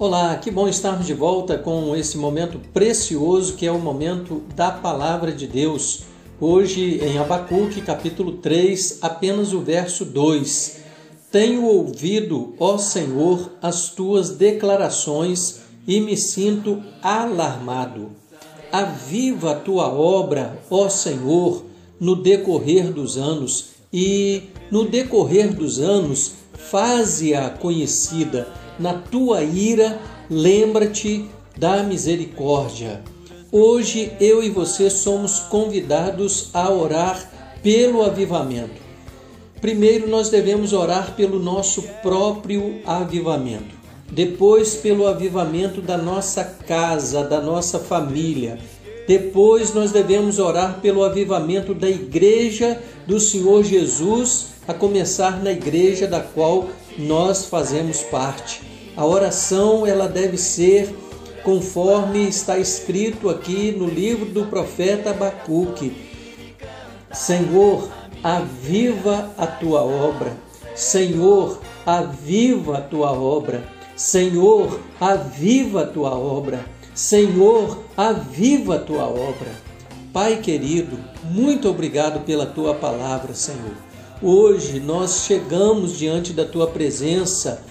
Olá, que bom estarmos de volta com esse momento precioso que é o momento da palavra de Deus. Hoje em Abacuque, capítulo 3, apenas o verso 2. Tenho ouvido, ó Senhor, as tuas declarações e me sinto alarmado. Aviva a tua obra, ó Senhor, no decorrer dos anos e no decorrer dos anos faze-a conhecida. Na tua ira, lembra-te da misericórdia. Hoje eu e você somos convidados a orar pelo avivamento. Primeiro nós devemos orar pelo nosso próprio avivamento depois pelo avivamento da nossa casa, da nossa família. Depois nós devemos orar pelo avivamento da igreja do Senhor Jesus, a começar na igreja da qual nós fazemos parte. A oração ela deve ser conforme está escrito aqui no livro do profeta Abacuque. Senhor, aviva a tua obra. Senhor, aviva a tua obra. Senhor, aviva a tua obra. Senhor, aviva a tua obra. Pai querido, muito obrigado pela tua palavra, Senhor. Hoje nós chegamos diante da tua presença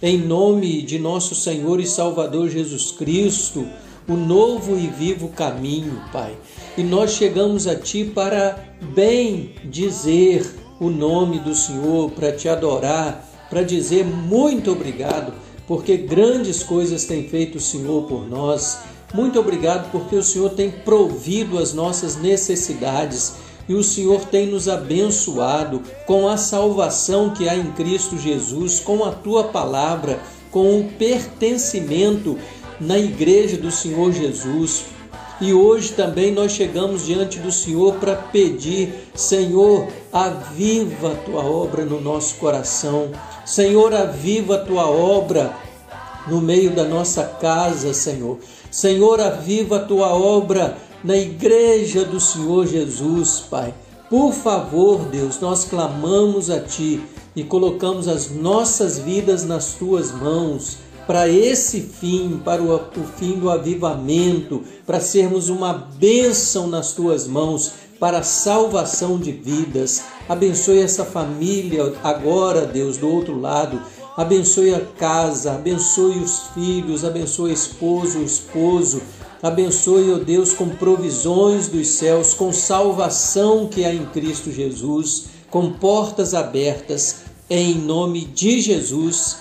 em nome de nosso Senhor e Salvador Jesus Cristo, o novo e vivo caminho, Pai. E nós chegamos a ti para bem dizer o nome do Senhor, para te adorar, para dizer muito obrigado porque grandes coisas tem feito o Senhor por nós. Muito obrigado porque o Senhor tem provido as nossas necessidades e o Senhor tem nos abençoado com a salvação que há em Cristo Jesus, com a tua palavra, com o pertencimento na igreja do Senhor Jesus. E hoje também nós chegamos diante do Senhor para pedir, Senhor, aviva a tua obra no nosso coração. Senhor, aviva a tua obra no meio da nossa casa, Senhor. Senhor, aviva a tua obra na igreja do Senhor Jesus, Pai. Por favor, Deus, nós clamamos a Ti e colocamos as nossas vidas nas Tuas mãos para esse fim, para o, o, fim do avivamento, para sermos uma bênção nas Tuas mãos, para a salvação de vidas. Abençoe essa família agora, Deus, do outro lado. Abençoe a casa, abençoe os filhos, abençoe o esposo, o esposo. Abençoe, ó Deus, com provisões dos céus, com salvação que há em Cristo Jesus, com portas abertas, em nome de Jesus.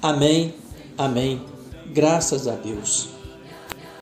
Amém, amém. Graças a Deus.